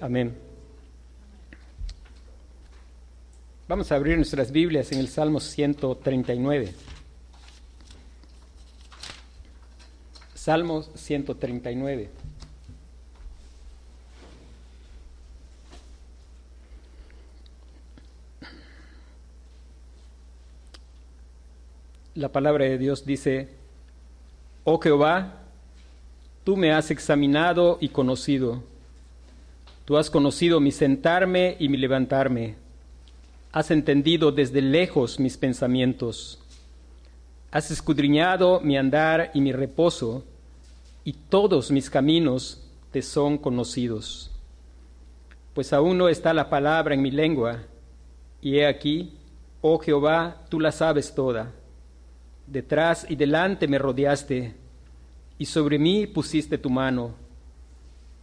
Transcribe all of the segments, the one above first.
Amén. Vamos a abrir nuestras Biblias en el Salmo 139. Salmos 139. La palabra de Dios dice, Oh Jehová, tú me has examinado y conocido. Tú has conocido mi sentarme y mi levantarme. Has entendido desde lejos mis pensamientos. Has escudriñado mi andar y mi reposo, y todos mis caminos te son conocidos. Pues aún no está la palabra en mi lengua, y he aquí, oh Jehová, tú la sabes toda. Detrás y delante me rodeaste, y sobre mí pusiste tu mano.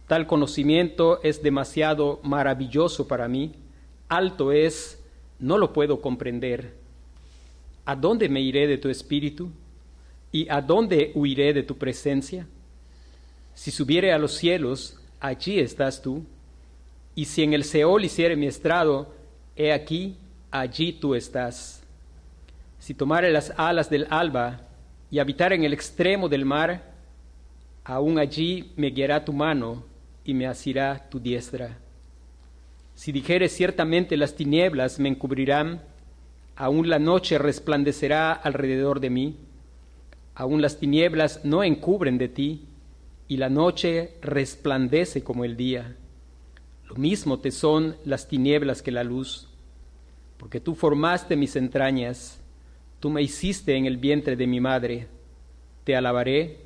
Tal conocimiento es demasiado maravilloso para mí, alto es, no lo puedo comprender. ¿A dónde me iré de tu espíritu? ¿Y a dónde huiré de tu presencia? Si subiere a los cielos, allí estás tú. Y si en el Seol hiciere mi estrado, he aquí, allí tú estás. Si tomare las alas del alba y habitar en el extremo del mar, aún allí me guiará tu mano y me asirá tu diestra. Si dijere ciertamente las tinieblas me encubrirán, aún la noche resplandecerá alrededor de mí, aún las tinieblas no encubren de ti, y la noche resplandece como el día. Lo mismo te son las tinieblas que la luz, porque tú formaste mis entrañas, tú me hiciste en el vientre de mi madre. Te alabaré,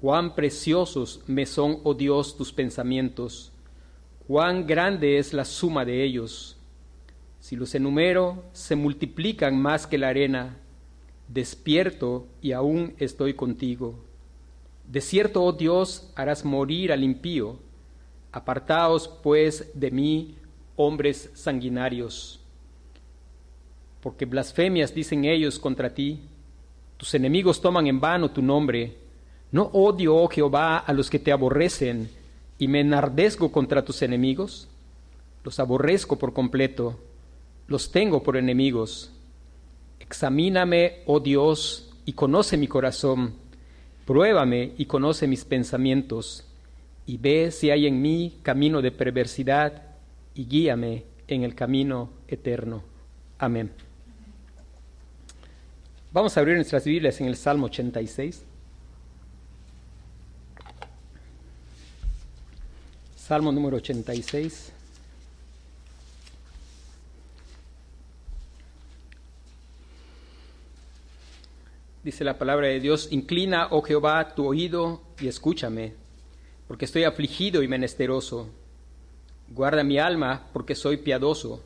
Cuán preciosos me son, oh Dios, tus pensamientos, cuán grande es la suma de ellos. Si los enumero, se multiplican más que la arena. Despierto y aún estoy contigo. De cierto, oh Dios, harás morir al impío. Apartaos, pues, de mí, hombres sanguinarios. Porque blasfemias dicen ellos contra ti. Tus enemigos toman en vano tu nombre. No odio, oh Jehová, a los que te aborrecen, y me enardezco contra tus enemigos. Los aborrezco por completo los tengo por enemigos. Examíname, oh Dios, y conoce mi corazón. Pruébame y conoce mis pensamientos, y ve si hay en mí camino de perversidad, y guíame en el camino eterno. Amén. Vamos a abrir nuestras Biblias en el Salmo 86. Salmo número 86. dice la palabra de Dios, inclina, oh Jehová, tu oído y escúchame, porque estoy afligido y menesteroso. Guarda mi alma, porque soy piadoso.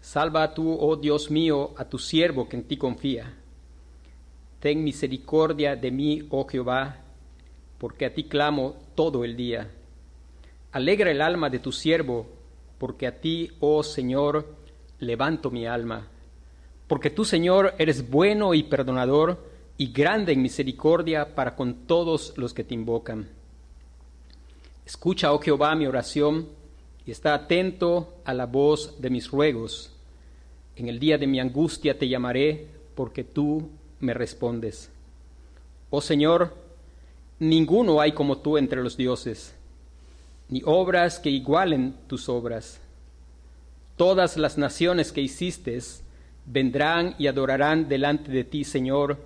Salva tú, oh Dios mío, a tu siervo que en ti confía. Ten misericordia de mí, oh Jehová, porque a ti clamo todo el día. Alegra el alma de tu siervo, porque a ti, oh Señor, levanto mi alma. Porque tú, Señor, eres bueno y perdonador, y grande en misericordia para con todos los que te invocan. Escucha, oh Jehová, mi oración y está atento a la voz de mis ruegos. En el día de mi angustia te llamaré porque tú me respondes. Oh Señor, ninguno hay como tú entre los dioses, ni obras que igualen tus obras. Todas las naciones que hiciste vendrán y adorarán delante de ti, Señor,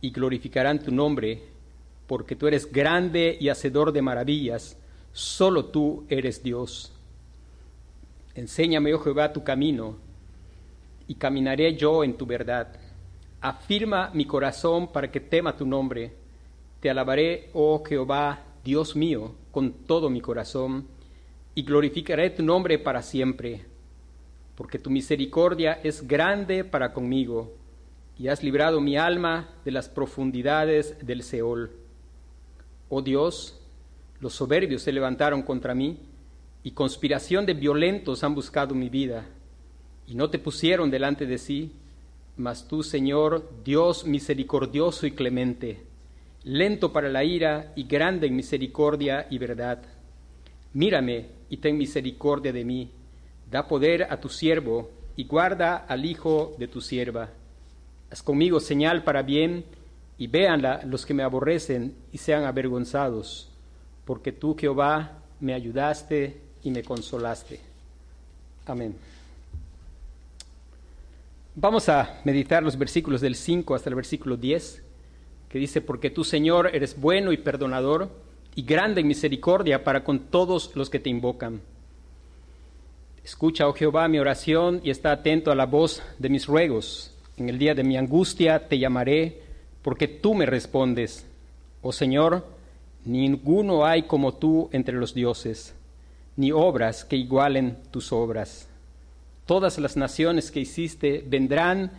y glorificarán tu nombre, porque tú eres grande y hacedor de maravillas, solo tú eres Dios. Enséñame, oh Jehová, tu camino, y caminaré yo en tu verdad. Afirma mi corazón para que tema tu nombre. Te alabaré, oh Jehová, Dios mío, con todo mi corazón, y glorificaré tu nombre para siempre. porque tu misericordia es grande para conmigo, y has librado mi alma de las profundidades del Seol. Oh Dios, los soberbios se levantaron contra mí, y conspiración de violentos han buscado mi vida, y no te pusieron delante de sí, mas tú, Señor, Dios misericordioso y clemente, lento para la ira y grande en misericordia y verdad. Mírame y ten misericordia de mí, da poder a tu siervo y guarda al hijo de tu sierva. Haz conmigo señal para bien y véanla los que me aborrecen y sean avergonzados, porque tú, Jehová, me ayudaste y me consolaste. Amén. Vamos a meditar los versículos del 5 hasta el versículo 10, que dice, porque tú, Señor, eres bueno y perdonador y grande en misericordia para con todos los que te invocan. Escucha, oh Jehová, mi oración y está atento a la voz de mis ruegos. En el día de mi angustia te llamaré, porque tú me respondes. Oh Señor, ninguno hay como tú entre los dioses, ni obras que igualen tus obras. Todas las naciones que hiciste vendrán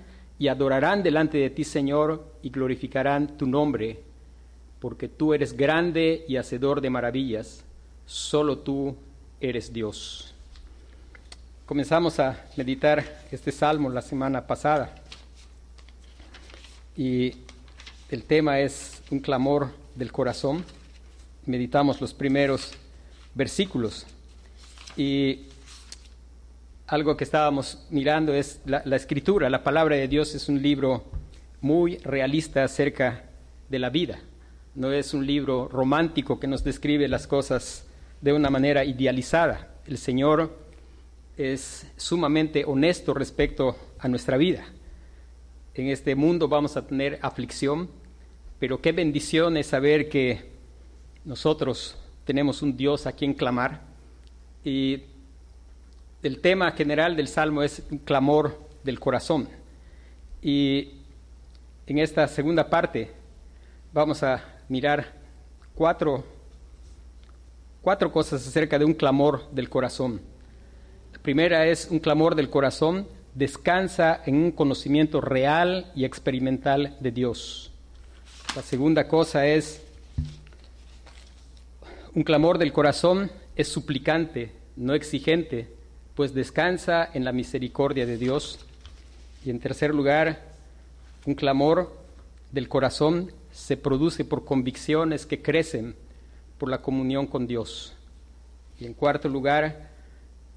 y adorarán delante de ti, Señor, y glorificarán tu nombre, porque tú eres grande y hacedor de maravillas, solo tú eres Dios. Comenzamos a meditar este salmo la semana pasada y el tema es un clamor del corazón. Meditamos los primeros versículos y algo que estábamos mirando es la, escritura, la palabra de Dios es un libro muy realista acerca de la vida. No es un libro romántico que nos describe las cosas de una manera idealizada. El Señor es sumamente honesto respecto a nuestra vida. En este mundo vamos a tener aflicción, pero qué bendición es saber que nosotros tenemos un Dios a quien clamar y el tema general del Salmo es un clamor del corazón. Y en esta segunda parte vamos a mirar cuatro, cuatro cosas acerca de un clamor del corazón. La primera es un clamor del corazón descansa en un conocimiento real y experimental de Dios. La segunda cosa es un clamor del corazón es suplicante, no exigente, pues descansa en la misericordia de Dios. Y en tercer lugar, un clamor del corazón se produce por convicciones que crecen por la comunión con Dios. Y en cuarto lugar,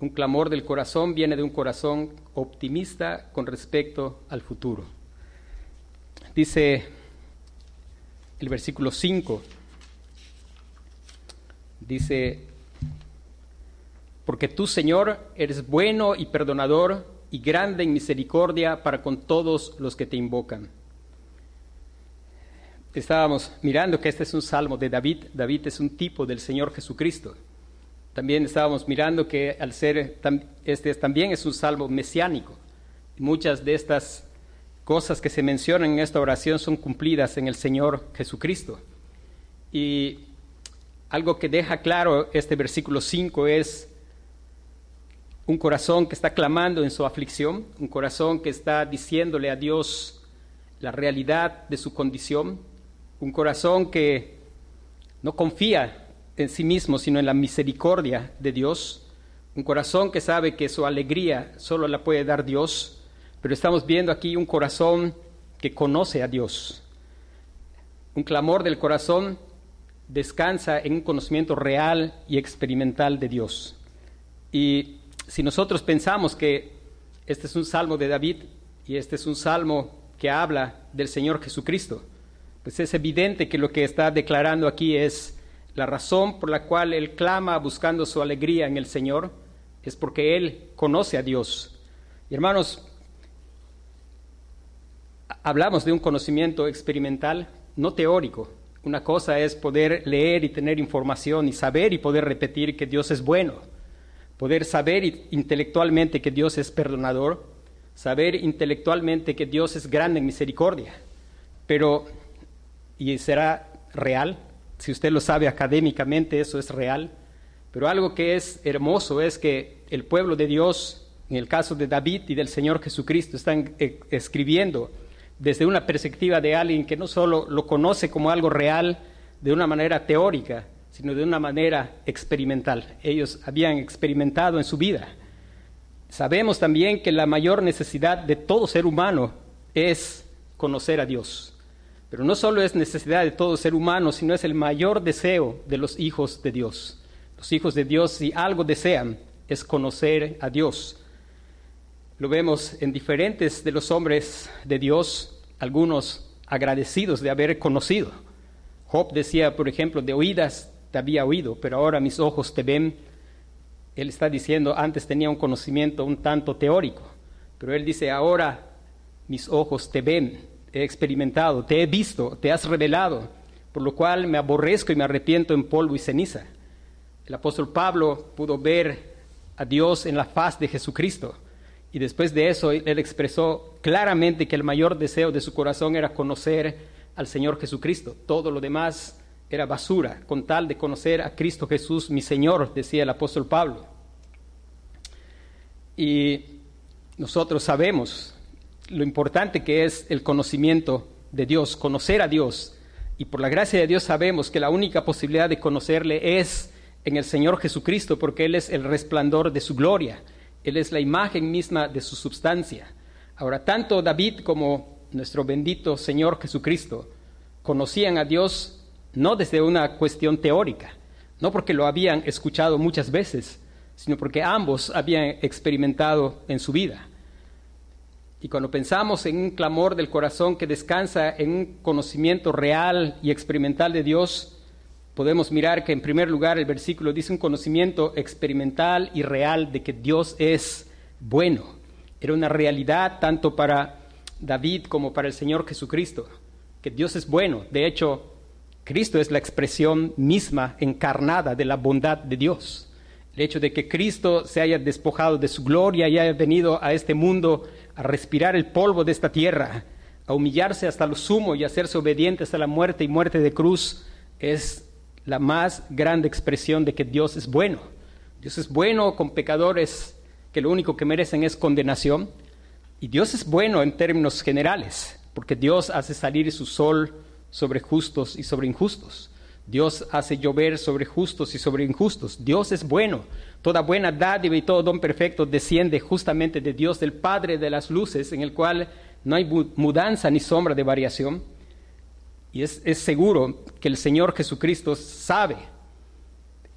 un clamor del corazón viene de un corazón optimista con respecto al futuro. Dice el versículo 5, dice, porque tú, Señor, eres bueno y perdonador y grande en misericordia para con todos los que te invocan. Estábamos mirando que este es un salmo de David. David es un tipo del Señor Jesucristo. También estábamos mirando que al ser este también es un salmo mesiánico. Muchas de estas cosas que se mencionan en esta oración son cumplidas en el Señor Jesucristo. Y algo que deja claro este versículo 5 es un corazón que está clamando en su aflicción, un corazón que está diciéndole a Dios la realidad de su condición, un corazón que no confía en sí mismo, sino en la misericordia de Dios, un corazón que sabe que su alegría solo la puede dar Dios, pero estamos viendo aquí un corazón que conoce a Dios. Un clamor del corazón descansa en un conocimiento real y experimental de Dios. Y si nosotros pensamos que este es un salmo de David y este es un salmo que habla del Señor Jesucristo, pues es evidente que lo que está declarando aquí es la razón por la cual él clama buscando su alegría en el Señor, es porque él conoce a Dios. Y hermanos, hablamos de un conocimiento experimental, no teórico. Una cosa es poder leer y tener información y saber y poder repetir que Dios es bueno poder saber intelectualmente que Dios es perdonador, saber intelectualmente que Dios es grande en misericordia, pero, y será real, si usted lo sabe académicamente, eso es real, pero algo que es hermoso es que el pueblo de Dios En el caso de David y del Señor Jesucristo, están eh, escribiendo desde una perspectiva de alguien que no solo lo conoce como algo real de una manera teórica, sino de una manera experimental. Ellos habían experimentado en su vida. Sabemos también que la mayor necesidad de todo ser humano es conocer a Dios. Pero no solo es necesidad de todo ser humano, sino es el mayor deseo de los hijos de Dios. Los hijos de Dios, si algo desean, es conocer a Dios. Lo vemos en diferentes de los hombres de Dios, algunos agradecidos de haber conocido. Job decía, por ejemplo, de oídas te había oído, pero ahora mis ojos te ven. Él está diciendo, antes tenía un conocimiento un tanto teórico, pero él dice, ahora mis ojos te ven, he experimentado, te he visto, te has revelado, por lo cual me aborrezco y me arrepiento en polvo y ceniza. El apóstol Pablo pudo ver a Dios en la faz de Jesucristo y después de eso, él expresó claramente que el mayor deseo de su corazón era conocer al Señor Jesucristo. Todo lo demás era basura, con tal de conocer a Cristo Jesús, mi Señor, decía el apóstol Pablo. Y nosotros sabemos lo importante que es el conocimiento de Dios, conocer a Dios. Y por la gracia de Dios sabemos que la única posibilidad de conocerle es en el Señor Jesucristo, porque Él es el resplandor de su gloria. Él es la imagen misma de su substancia. Ahora, tanto David como nuestro bendito Señor Jesucristo conocían a Dios no desde una cuestión teórica, no porque lo habían escuchado muchas veces, sino porque ambos habían experimentado en su vida. Y cuando pensamos en un clamor del corazón que descansa en un conocimiento real y experimental de Dios, podemos mirar que en primer lugar el versículo dice un conocimiento experimental y real de que Dios es bueno. Era una realidad tanto para David como para el Señor Jesucristo, que Dios es bueno. De hecho, Cristo es la expresión misma encarnada de la bondad de Dios. El hecho de que Cristo se haya despojado de su gloria y haya venido a este mundo a respirar el polvo de esta tierra, a humillarse hasta lo sumo y a hacerse obediente hasta la muerte y muerte de cruz, es la más grande expresión de que Dios es bueno. Dios es bueno con pecadores que lo único que merecen es condenación. Y Dios es bueno en términos generales, porque Dios hace salir su sol sobre justos y sobre injustos. Dios hace llover sobre justos y sobre injustos. Dios es bueno. Toda buena dádiva y todo don perfecto desciende justamente de Dios, del Padre de las luces, en el cual no hay mudanza ni sombra de variación. Y es, seguro que el Señor Jesucristo sabe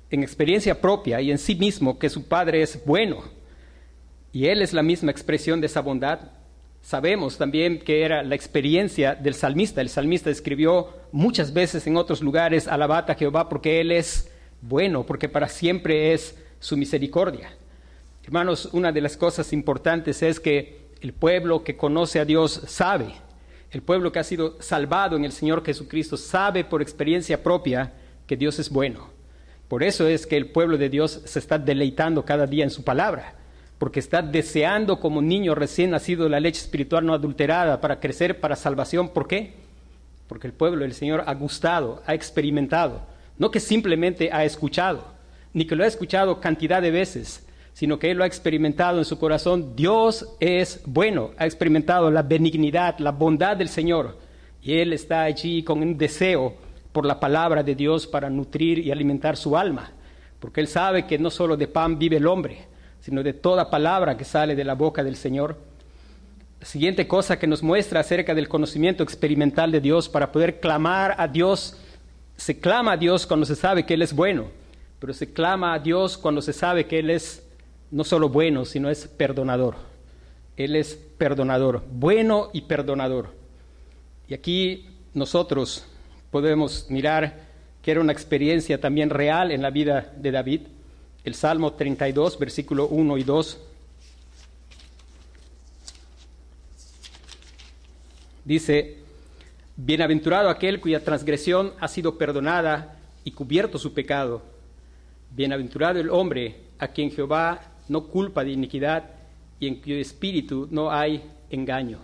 en experiencia propia y en sí mismo que su Padre es bueno. Y Él es la misma expresión de esa bondad. Sabemos también que era la experiencia del salmista. El salmista escribió muchas veces en otros lugares, alabad a Jehová porque Él es bueno, porque para siempre es su misericordia. Hermanos, una de las cosas importantes es que el pueblo que conoce a Dios sabe el pueblo que ha sido salvado en el Señor Jesucristo sabe por experiencia propia que Dios es bueno. Por eso es que el pueblo de Dios se está deleitando cada día en su palabra, porque está deseando como niño recién nacido la leche espiritual no adulterada para crecer para salvación. ¿Por qué? Porque el pueblo del Señor ha gustado, ha experimentado, no que simplemente ha escuchado, ni que lo ha escuchado cantidad de veces, sino que él lo ha experimentado en su corazón. Dios es bueno, ha experimentado la benignidad, la bondad del Señor. Y él está allí con un deseo por la palabra de Dios para nutrir y alimentar su alma, porque él sabe que no solo de pan vive el hombre, sino de toda palabra que sale de la boca del Señor. La siguiente cosa que nos muestra acerca del conocimiento experimental de Dios para poder clamar a Dios, se clama a Dios cuando se sabe que Él es bueno, pero se clama a Dios cuando se sabe que Él es no solo bueno, sino es perdonador. Él es perdonador, bueno y perdonador. Y aquí nosotros podemos mirar que era una experiencia también real en la vida de David. El Salmo 32, versículo 1 y 2. Dice, Bienaventurado aquel cuya transgresión ha sido perdonada y cubierto su pecado. Bienaventurado el hombre a quien Jehová no culpa de iniquidad y en cuyo espíritu no hay engaño.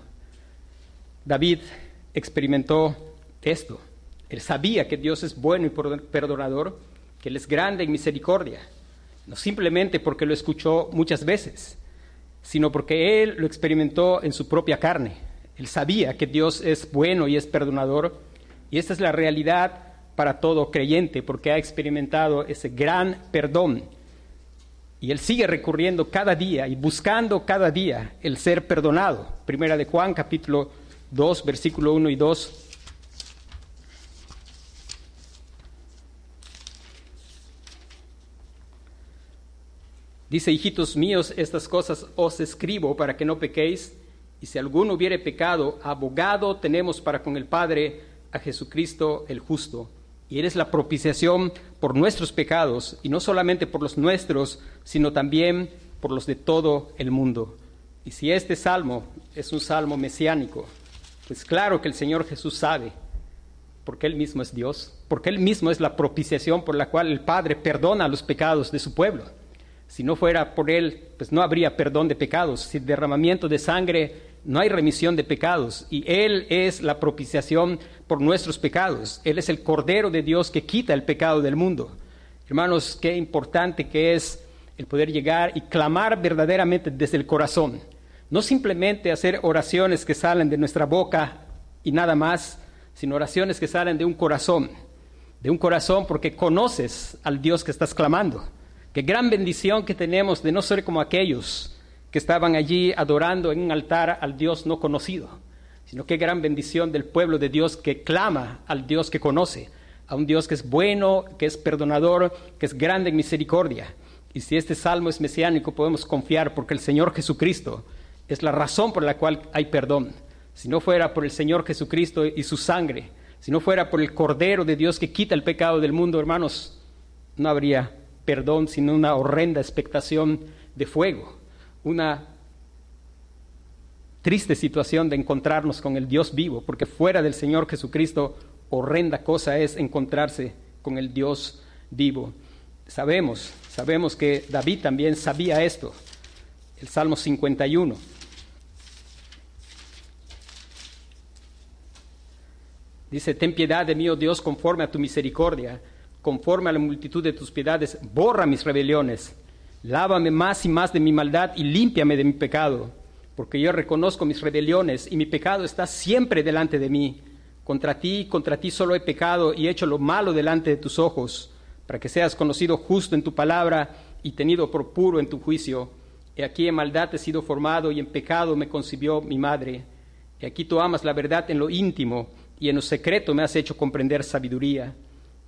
David experimentó esto. Él sabía que Dios es bueno y perdonador, que Él es grande en misericordia, no simplemente porque lo escuchó muchas veces, sino porque Él lo experimentó en su propia carne. Él sabía que Dios es bueno y es perdonador, y esta es la realidad para todo creyente, porque ha experimentado ese gran perdón. Y Él sigue recurriendo cada día y buscando cada día el ser perdonado. Primera de Juan, capítulo 2, versículo 1 y 2. Dice, hijitos míos, estas cosas os escribo para que no pequéis, y si alguno hubiere pecado, abogado tenemos para con el Padre a Jesucristo el justo. Y eres la propiciación por nuestros pecados, y no solamente por los nuestros, sino también por los de todo el mundo. Y si este salmo es un salmo mesiánico, pues claro que el Señor Jesús sabe, porque Él mismo es Dios, porque Él mismo es la propiciación por la cual el Padre perdona los pecados de su pueblo. Si no fuera por Él, pues no habría perdón de pecados. Sin derramamiento de sangre no hay remisión de pecados. Y Él es la propiciación por nuestros pecados. Él es el Cordero de Dios que quita el pecado del mundo. Hermanos, qué importante que es el poder llegar y clamar verdaderamente desde el corazón. No simplemente hacer oraciones que salen de nuestra boca y nada más, sino oraciones que salen de un corazón. De un corazón porque conoces al Dios que estás clamando. Qué gran bendición que tenemos de no ser como aquellos que estaban allí adorando en un altar al Dios no conocido, sino qué gran bendición del pueblo de Dios que clama al Dios que conoce, a un Dios que es bueno, que es perdonador, que es grande en misericordia. Y si este salmo es mesiánico, podemos confiar porque el Señor Jesucristo es la razón por la cual hay perdón. Si no fuera por el Señor Jesucristo y su sangre, si no fuera por el Cordero de Dios que quita el pecado del mundo, hermanos, no habría perdón, sino una horrenda expectación de fuego, una triste situación de encontrarnos con el Dios vivo, porque fuera del Señor Jesucristo, horrenda cosa es encontrarse con el Dios vivo. Sabemos, sabemos que David también sabía esto. El Salmo 51. Dice, ten piedad de mí, oh Dios, conforme a tu misericordia conforme a la multitud de tus piedades, borra mis rebeliones, lávame más y más de mi maldad y límpiame de mi pecado, porque yo reconozco mis rebeliones y mi pecado está siempre delante de mí. Contra ti, contra ti solo he pecado y he hecho lo malo delante de tus ojos, para que seas conocido justo en tu palabra y tenido por puro en tu juicio. He aquí en maldad he sido formado y en pecado me concibió mi madre. He aquí tú amas la verdad en lo íntimo y en lo secreto me has hecho comprender sabiduría.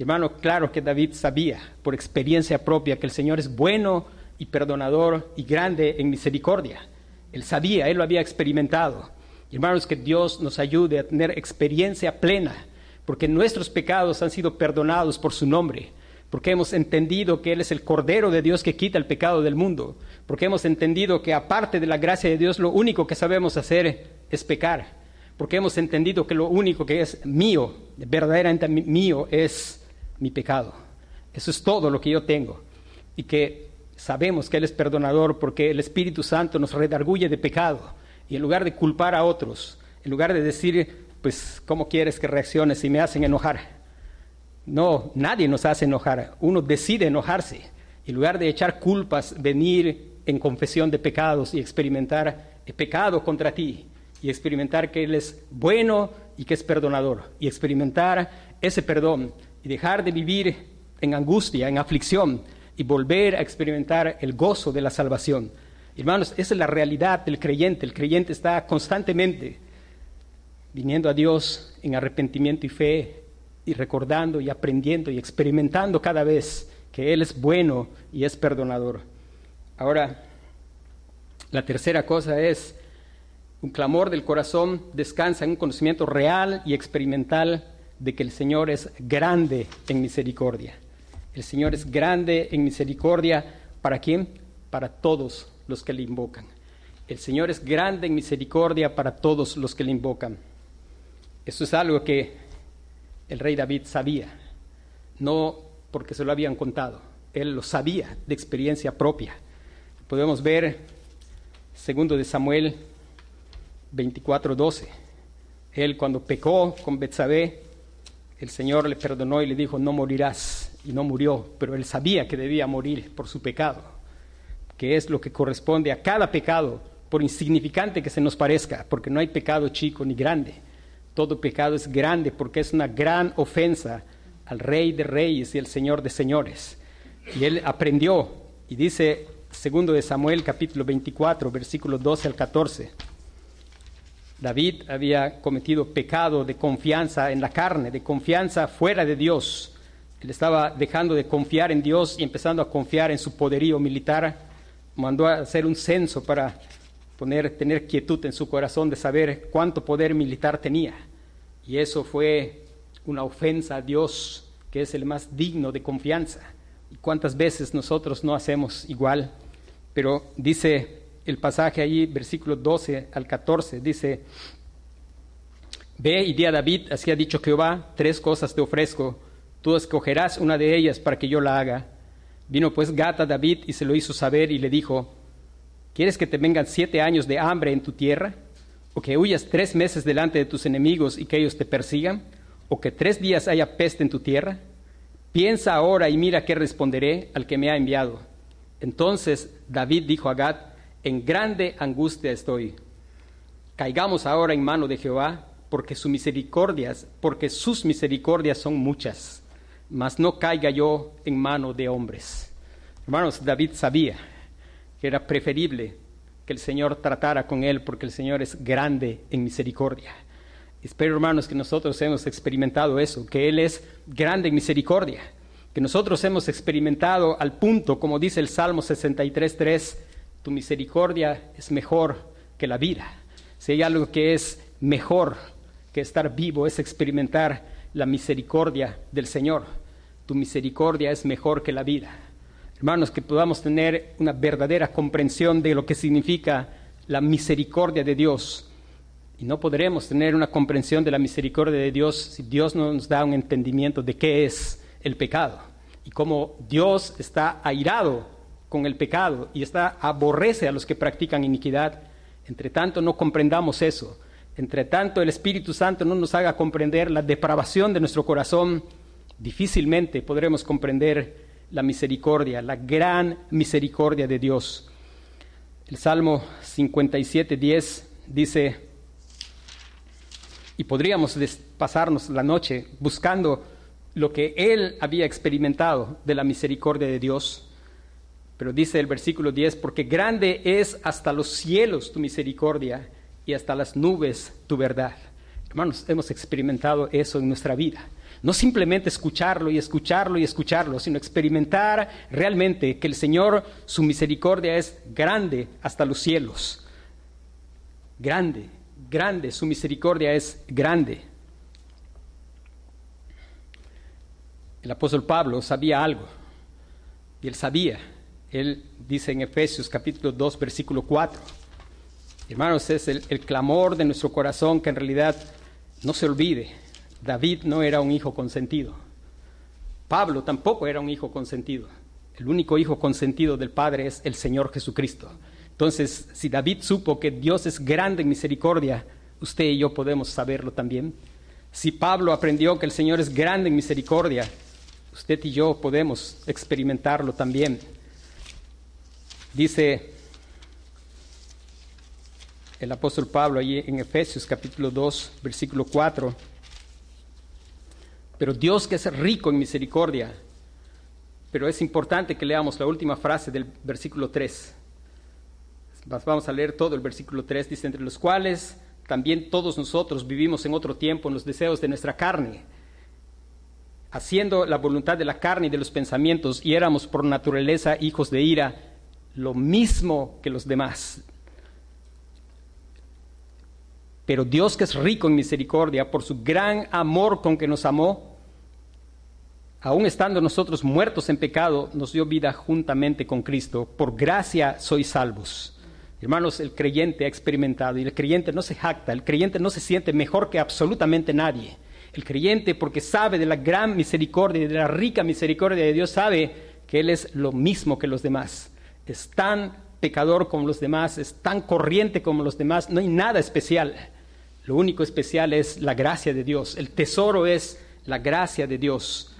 Hermano, claro que David sabía por experiencia propia que el Señor es bueno y perdonador y grande en misericordia. Él sabía, él lo había experimentado. Hermanos, que Dios nos ayude a tener experiencia plena, porque nuestros pecados han sido perdonados por su nombre, porque hemos entendido que Él es el Cordero de Dios que quita el pecado del mundo, porque hemos entendido que aparte de la gracia de Dios lo único que sabemos hacer es pecar, porque hemos entendido que lo único que es mío, verdaderamente mío, es mi pecado. Eso es todo lo que yo tengo. Y que sabemos que Él es perdonador porque el Espíritu Santo nos redarguye de pecado. Y en lugar de culpar a otros, en lugar de decir, pues, ¿cómo quieres que reaccione si me hacen enojar? No, nadie nos hace enojar. Uno decide enojarse. En lugar de echar culpas, venir en confesión de pecados y experimentar el pecado contra ti y experimentar que Él es bueno y que es perdonador y experimentar ese perdón y dejar de vivir en angustia, en aflicción y volver a experimentar el gozo de la salvación. Hermanos, esa es la realidad del creyente. El creyente está constantemente viniendo a Dios en arrepentimiento y fe y recordando y aprendiendo y experimentando cada vez que Él es bueno y es perdonador. Ahora, la tercera cosa es, un clamor del corazón descansa en un conocimiento real y experimental de que el Señor es grande en misericordia. El Señor es grande en misericordia para quién? Para todos los que le invocan. El Señor es grande en misericordia para todos los que le invocan. Eso es algo que el rey David sabía, no porque se lo habían contado, él lo sabía de experiencia propia. Podemos ver segundo de Samuel 24:12. Él cuando pecó con Betsabé, el Señor le perdonó y le dijo, "No morirás." Y no murió, pero él sabía que debía morir por su pecado, que es lo que corresponde a cada pecado, por insignificante que se nos parezca, porque no hay pecado chico ni grande. Todo pecado es grande porque es una gran ofensa al Rey de Reyes y al Señor de Señores. Y él aprendió, y dice segundo de Samuel capítulo 24, versículos 12 al 14. David había cometido pecado de confianza en la carne, de confianza fuera de Dios. Él estaba dejando de confiar en Dios y empezando a confiar en su poderío militar. Mandó a hacer un censo para poner, tener quietud en su corazón de saber cuánto poder militar tenía. Y eso fue una ofensa a Dios, que es el más digno de confianza. ¿Y cuántas veces nosotros no hacemos igual? Pero dice el pasaje allí, versículo 12 al 14, dice, Ve y di a David, así ha dicho Jehová, tres cosas te ofrezco, tú escogerás una de ellas para que yo la haga. Vino pues Gata a David y se lo hizo saber y le dijo, ¿quieres que te vengan siete años de hambre en tu tierra? ¿O que huyas tres meses delante de tus enemigos y que ellos te persigan? ¿O que tres días haya peste en tu tierra? Piensa ahora y mira qué responderé al que me ha enviado. Entonces David dijo a Gad, en grande angustia estoy. Caigamos ahora en mano de Jehová, porque sus misericordias, porque sus misericordias son muchas, mas no caiga yo en mano de hombres. Hermanos, David sabía que era preferible que el Señor tratara con él, porque el Señor es grande en misericordia. Espero, hermanos, que nosotros hemos experimentado eso, que Él es grande en misericordia, que nosotros hemos experimentado al punto, como dice el Salmo 63.3, tu misericordia es mejor que la vida. Si hay algo que es mejor que estar vivo, es experimentar la misericordia del Señor. Tu misericordia es mejor que la vida. Hermanos, que podamos tener una verdadera comprensión de lo que significa la misericordia de Dios. Y no podremos tener una comprensión de la misericordia de Dios si Dios no nos da un entendimiento de qué es el pecado y cómo Dios está airado con el pecado y está aborrece a los que practican iniquidad. Entre tanto no comprendamos eso. Entre tanto el Espíritu Santo no nos haga comprender la depravación de nuestro corazón, difícilmente podremos comprender la misericordia, la gran misericordia de Dios. El Salmo 57, 10 dice, y podríamos pasarnos la noche buscando lo que él había experimentado de la misericordia de Dios. Pero dice el versículo 10, porque grande es hasta los cielos tu misericordia y hasta las nubes tu verdad. Hermanos, hemos experimentado eso en nuestra vida. No simplemente escucharlo y escucharlo y escucharlo, sino experimentar realmente que el Señor, su misericordia es grande hasta los cielos. Grande, grande, su misericordia es grande. El apóstol Pablo sabía algo, y él sabía él dice en Efesios capítulo 2, versículo 4. Hermanos, es el, el clamor de nuestro corazón que en realidad no se olvide. David no era un hijo consentido. Pablo tampoco era un hijo consentido. El único hijo consentido del Padre es el Señor Jesucristo. Entonces, si David supo que Dios es grande en misericordia, usted y yo podemos saberlo también. Si Pablo aprendió que el Señor es grande en misericordia, usted y yo podemos experimentarlo también. Dice el apóstol Pablo allí en Efesios capítulo 2, versículo 4. Pero Dios que es rico en misericordia, pero es importante que leamos la última frase del versículo 3. Vamos a leer todo el versículo 3, dice, entre los cuales también todos nosotros vivimos en otro tiempo en los deseos de nuestra carne, haciendo la voluntad de la carne y de los pensamientos, y éramos por naturaleza hijos de ira lo mismo que los demás. Pero Dios que es rico en misericordia, por su gran amor con que nos amó, aun estando nosotros muertos en pecado, nos dio vida juntamente con Cristo. Por gracia sois salvos. Hermanos, el creyente ha experimentado y el creyente no se jacta, el creyente no se siente mejor que absolutamente nadie. El creyente, porque sabe de la gran misericordia y de la rica misericordia de Dios, sabe que Él es lo mismo que los demás. Es tan pecador como los demás, es tan corriente como los demás, no hay nada especial. Lo único especial es la gracia de Dios. El tesoro es la gracia de Dios.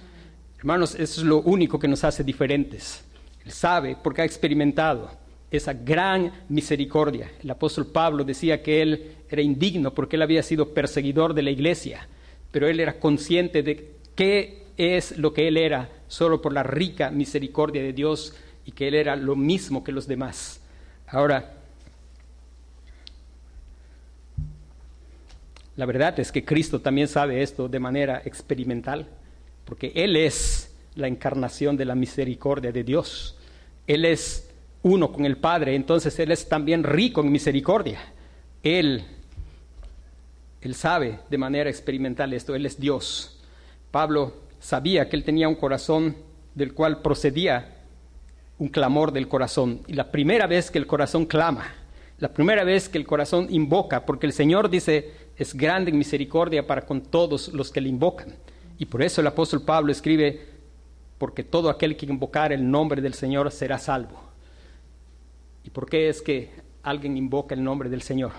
Hermanos, eso es lo único que nos hace diferentes. Él sabe porque ha experimentado esa gran misericordia. El apóstol Pablo decía que él era indigno porque él había sido perseguidor de la iglesia, pero él era consciente de qué es lo que él era solo por la rica misericordia de Dios y que él era lo mismo que los demás. Ahora, la verdad es que Cristo también sabe esto de manera experimental, porque Él es la encarnación de la misericordia de Dios. Él es uno con el Padre, entonces Él es también rico en misericordia. Él, Él sabe de manera experimental esto, Él es Dios. Pablo sabía que Él tenía un corazón del cual procedía un clamor del corazón. Y la primera vez que el corazón clama, la primera vez que el corazón invoca, porque el Señor dice, es grande en misericordia para con todos los que le invocan. Y por eso el apóstol Pablo escribe, porque todo aquel que invocar el nombre del Señor será salvo. ¿Y por qué es que alguien invoca el nombre del Señor?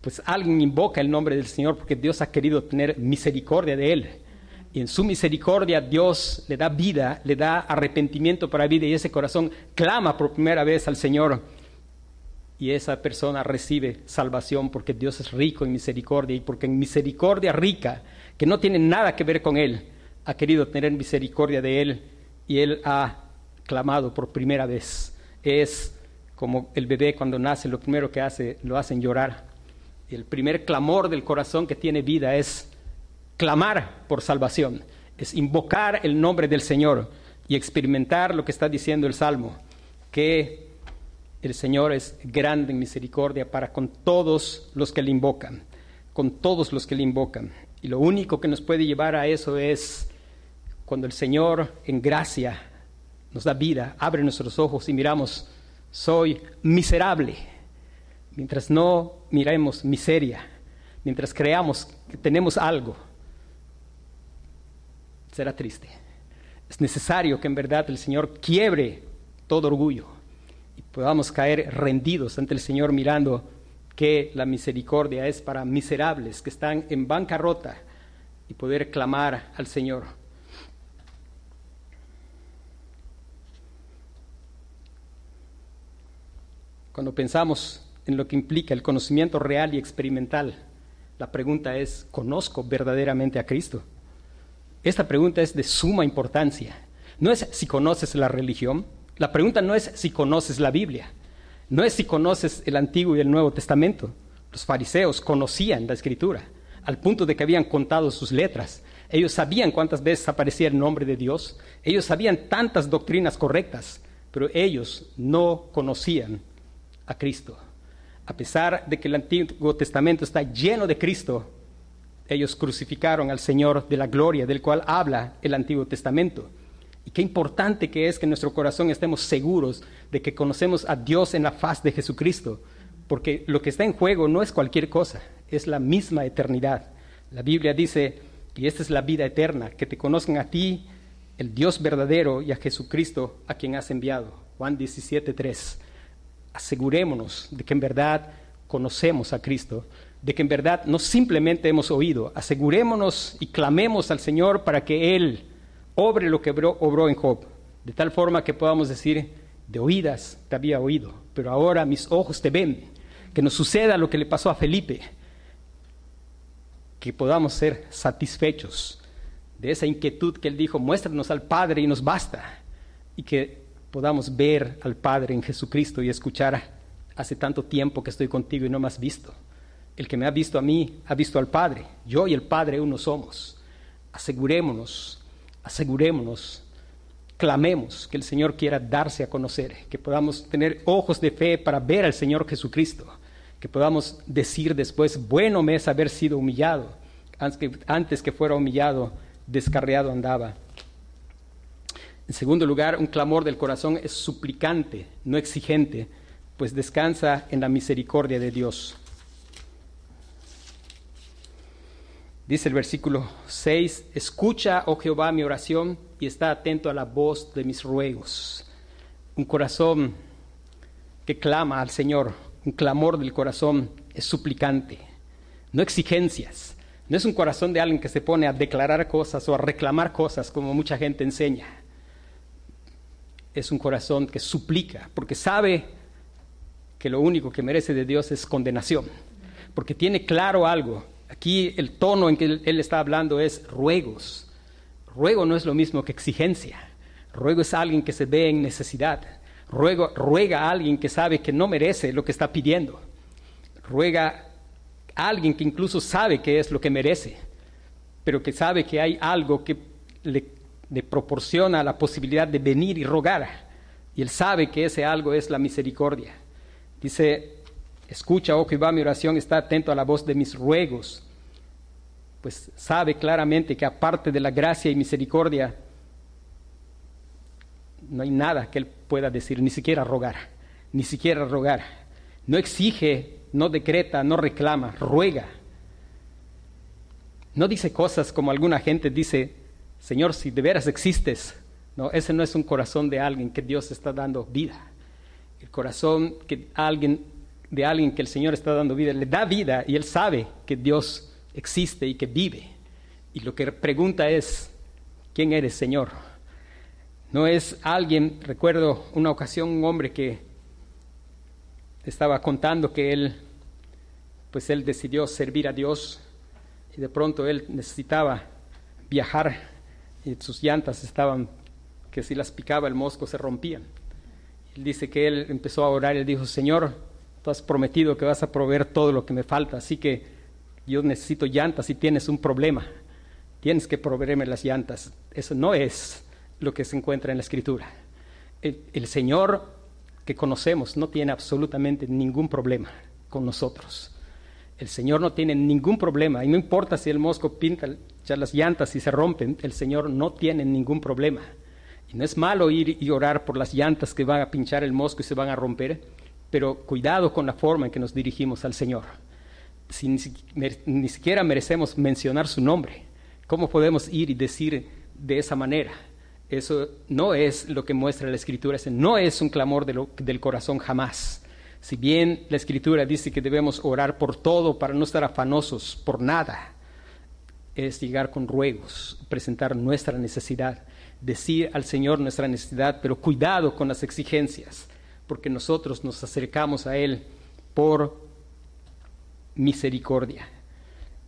Pues alguien invoca el nombre del Señor porque Dios ha querido tener misericordia de él. Y en su misericordia Dios le da vida, le da arrepentimiento para vida y ese corazón clama por primera vez al Señor. Y esa persona recibe salvación porque Dios es rico en misericordia y porque en misericordia rica, que no tiene nada que ver con Él, ha querido tener misericordia de Él y Él ha clamado por primera vez. Es como el bebé cuando nace, lo primero que hace, lo hacen llorar. El primer clamor del corazón que tiene vida es clamar por salvación, es invocar el nombre del Señor y experimentar lo que está diciendo el Salmo, que el Señor es grande en misericordia para con todos los que le invocan, con todos los que le invocan. Y lo único que nos puede llevar a eso es cuando el Señor en gracia nos da vida, abre nuestros ojos y miramos soy miserable. Mientras no miremos miseria, mientras creamos que tenemos algo, será triste. Es necesario que en verdad el Señor quiebre todo orgullo y podamos caer rendidos ante el Señor mirando que la misericordia es para miserables que están en bancarrota y poder clamar al Señor. Cuando pensamos en lo que implica el conocimiento real y experimental, la pregunta es, ¿conozco verdaderamente a Cristo? Esta pregunta es de suma importancia. No es si conoces la religión, la pregunta no es si conoces la Biblia, no es si conoces el Antiguo y el Nuevo Testamento. Los fariseos conocían la Escritura, al punto de que habían contado sus letras. Ellos sabían cuántas veces aparecía el nombre de Dios, ellos sabían tantas doctrinas correctas, pero ellos no conocían a Cristo. A pesar de que el Antiguo Testamento está lleno de Cristo, ellos crucificaron al Señor de la gloria del cual habla el Antiguo Testamento. Y qué importante que es que en nuestro corazón estemos seguros de que conocemos a Dios en la faz de Jesucristo, porque lo que está en juego no es cualquier cosa, es la misma eternidad. La Biblia dice, y esta es la vida eterna, que te conozcan a ti, el Dios verdadero, y a Jesucristo a quien has enviado. Juan 17, 3 asegurémonos de que en verdad conocemos a Cristo, de que en verdad no simplemente hemos oído, asegurémonos y clamemos al Señor para que Él obre lo que obró, en Job, de tal forma que podamos decir, de oídas te había oído, pero ahora mis ojos te ven, que nos suceda lo que le pasó a Felipe, que podamos ser satisfechos de esa inquietud que él dijo, muéstranos al Padre y nos basta, y que podamos ver al Padre en Jesucristo y escuchar, hace tanto tiempo que estoy contigo y no me has visto. El que me ha visto a mí, ha visto al Padre. Yo y el Padre uno somos. Asegurémonos, asegurémonos, clamemos que el Señor quiera darse a conocer, que podamos tener ojos de fe para ver al Señor Jesucristo, que podamos decir después, bueno me es haber sido humillado, antes que, antes que fuera humillado, descarriado andaba. En segundo lugar, un clamor del corazón es suplicante, no exigente. pues descansa en la misericordia de Dios. Dice el versículo 6, escucha, oh Jehová, mi oración y está atento a la voz de mis ruegos. Un corazón que clama al Señor, un clamor del corazón es suplicante, no exigencias. No es un corazón de alguien que se pone a declarar cosas o a reclamar cosas como mucha gente enseña. Es un corazón que suplica porque sabe que lo único que merece de Dios es condenación. Porque tiene claro algo. Aquí el tono en que él está hablando es ruegos. Ruego no es lo mismo que exigencia. Ruego es alguien que se ve en necesidad. Ruego, ruega a alguien que sabe que no merece lo que está pidiendo. Ruega alguien que incluso sabe que es lo que merece, pero que sabe que hay algo que le, proporciona la posibilidad de venir y rogar. Y él sabe que ese algo es la misericordia. Dice, escucha, oh Jehová, mi oración, está atento a la voz de mis ruegos. Pues sabe claramente que aparte de la gracia y misericordia, no hay nada que él pueda decir, ni siquiera rogar, ni siquiera rogar. No exige no decreta, no reclama, ruega. No dice cosas como alguna gente dice, Señor, si de veras existes. No, ese no es un corazón de alguien que Dios está dando vida. El corazón que alguien, de alguien que el Señor está dando vida, le da vida y él sabe que Dios existe y que vive. Y lo que pregunta es, ¿quién eres, Señor? No es alguien, recuerdo una ocasión un hombre que estaba contando que él, pues él decidió servir a Dios y de pronto él necesitaba viajar y sus llantas estaban que si las picaba el mosco se rompían. Él dice que él empezó a orar él dijo, Señor, has prometido que vas a proveer todo lo que me falta, así que yo necesito llantas y tienes un problema. Tienes que proveerme las llantas. Eso no es lo que se encuentra en la escritura. El, Señor que conocemos no tiene absolutamente ningún problema con nosotros. El Señor no tiene ningún problema y no importa si el mosco pinta las llantas y se rompen, el Señor no tiene ningún problema. Y no es malo ir y orar por las llantas que van a pinchar el mosco y se van a romper, pero cuidado con la forma en que nos dirigimos al Señor. Si ni, siquiera merecemos mencionar su nombre, ¿cómo podemos ir y decir de esa manera? Eso no es lo que muestra la escritura, no es un clamor del corazón jamás. Si bien la escritura dice que debemos orar por todo para no estar afanosos por nada, es llegar con ruegos, presentar nuestra necesidad, decir al Señor nuestra necesidad, pero cuidado con las exigencias, porque nosotros nos acercamos a Él por misericordia.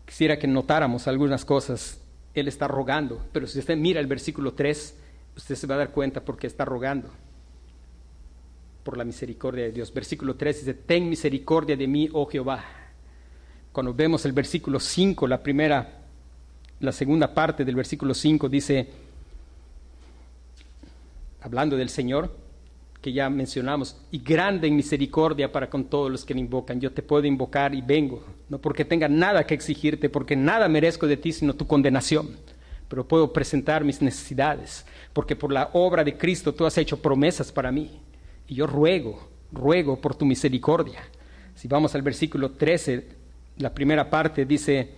Quisiera que notáramos algunas cosas. Él está rogando, pero si usted mira el versículo 3, usted se va a dar cuenta porque está rogando por la misericordia de Dios. Versículo 3 dice, ten misericordia de mí, oh Jehová. Cuando vemos el versículo 5, la primera, la segunda parte del versículo 5 dice, hablando del Señor, que ya mencionamos, y grande en misericordia para con todos los que me invocan. Yo te puedo invocar y vengo, no porque tenga nada que exigirte, porque nada merezco de ti, sino tu condenación pero puedo presentar mis necesidades, porque por la obra de Cristo tú has hecho promesas para mí. Y yo ruego, ruego por tu misericordia. Si vamos al versículo 13, la primera parte dice,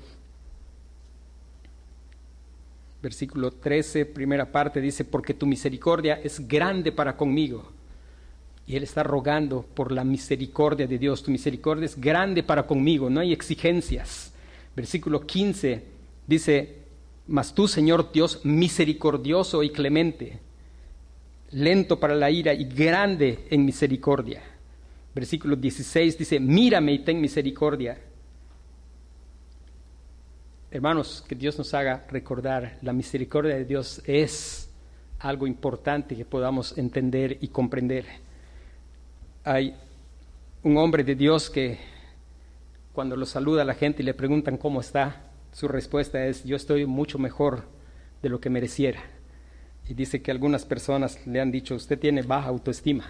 versículo 13, primera parte dice, porque tu misericordia es grande para conmigo. Y él está rogando por la misericordia de Dios. Tu misericordia es grande para conmigo, no hay exigencias. Versículo 15 dice, mas tú, Señor Dios, misericordioso y clemente, lento para la ira y grande en misericordia. Versículo 16 dice, mírame y ten misericordia. Hermanos, que Dios nos haga recordar, la misericordia de Dios es algo importante que podamos entender y comprender. Hay un hombre de Dios que cuando lo saluda la gente y le preguntan cómo está, su respuesta es, yo estoy mucho mejor de lo que mereciera. Y dice que algunas personas le han dicho, usted tiene baja autoestima.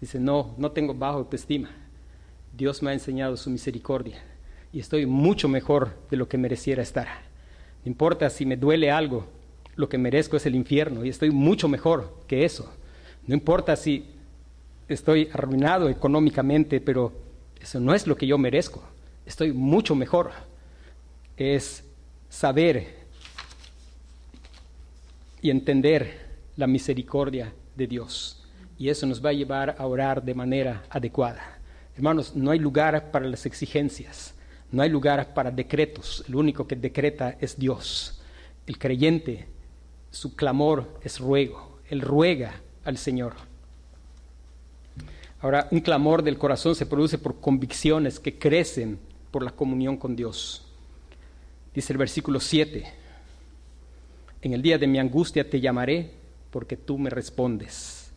Dice, no, no tengo baja autoestima. Dios me ha enseñado su misericordia y estoy mucho mejor de lo que mereciera estar. No importa si me duele algo, lo que merezco es el infierno y estoy mucho mejor que eso. No importa si estoy arruinado económicamente, pero eso no es lo que yo merezco. Estoy mucho mejor. Es saber y entender la misericordia de Dios. Y eso nos va a llevar a orar de manera adecuada. Hermanos, no hay lugar para las exigencias, no hay lugar para decretos. El único que decreta es Dios. El creyente, su clamor es ruego. Él ruega al Señor. Ahora, un clamor del corazón se produce por convicciones que crecen por la comunión con Dios. Dice el versículo 7, en el día de mi angustia te llamaré porque tú me respondes.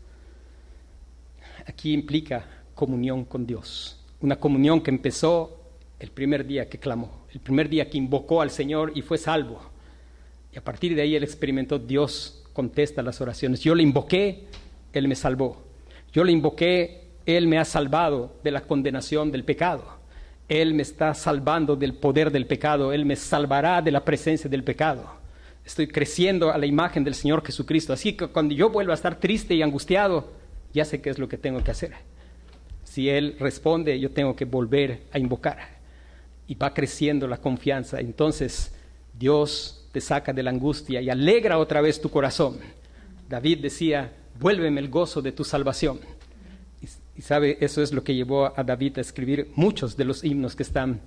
Aquí implica comunión con Dios, una comunión que empezó el primer día que clamó, el primer día que invocó al Señor y fue salvo. Y a partir de ahí él experimentó Dios contesta las oraciones. Yo le invoqué, Él me salvó. Yo le invoqué, Él me ha salvado de la condenación del pecado. Él me está salvando del poder del pecado. Él me salvará de la presencia del pecado. Estoy creciendo a la imagen del Señor Jesucristo. Así que cuando yo vuelva a estar triste y angustiado, ya sé qué es lo que tengo que hacer. Si Él responde, yo tengo que volver a invocar. Y va creciendo la confianza. Entonces Dios te saca de la angustia y alegra otra vez tu corazón. David decía, vuélveme el gozo de tu salvación. Y, sabe, eso es lo que llevó a David a escribir muchos de los himnos que están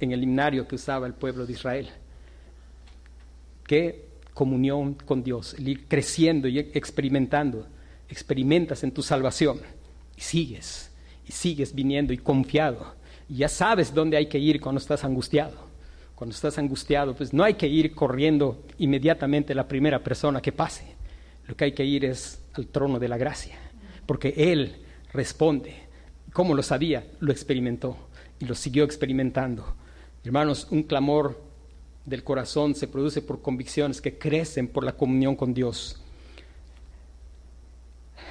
en el himnario que usaba el pueblo de Israel. Qué comunión con Dios, el ir creciendo y experimentando. Experimentas en tu salvación y sigues, y sigues viniendo y confiado. Y ya sabes dónde hay que ir cuando estás angustiado cuando estás angustiado, pues no hay que ir corriendo inmediatamente la primera persona que pase. Lo que hay que ir es al trono de la gracia, porque Él responde. ¿Cómo lo sabía? Lo experimentó y lo siguió experimentando. Hermanos, un clamor del corazón se produce por convicciones que crecen por la comunión con Dios.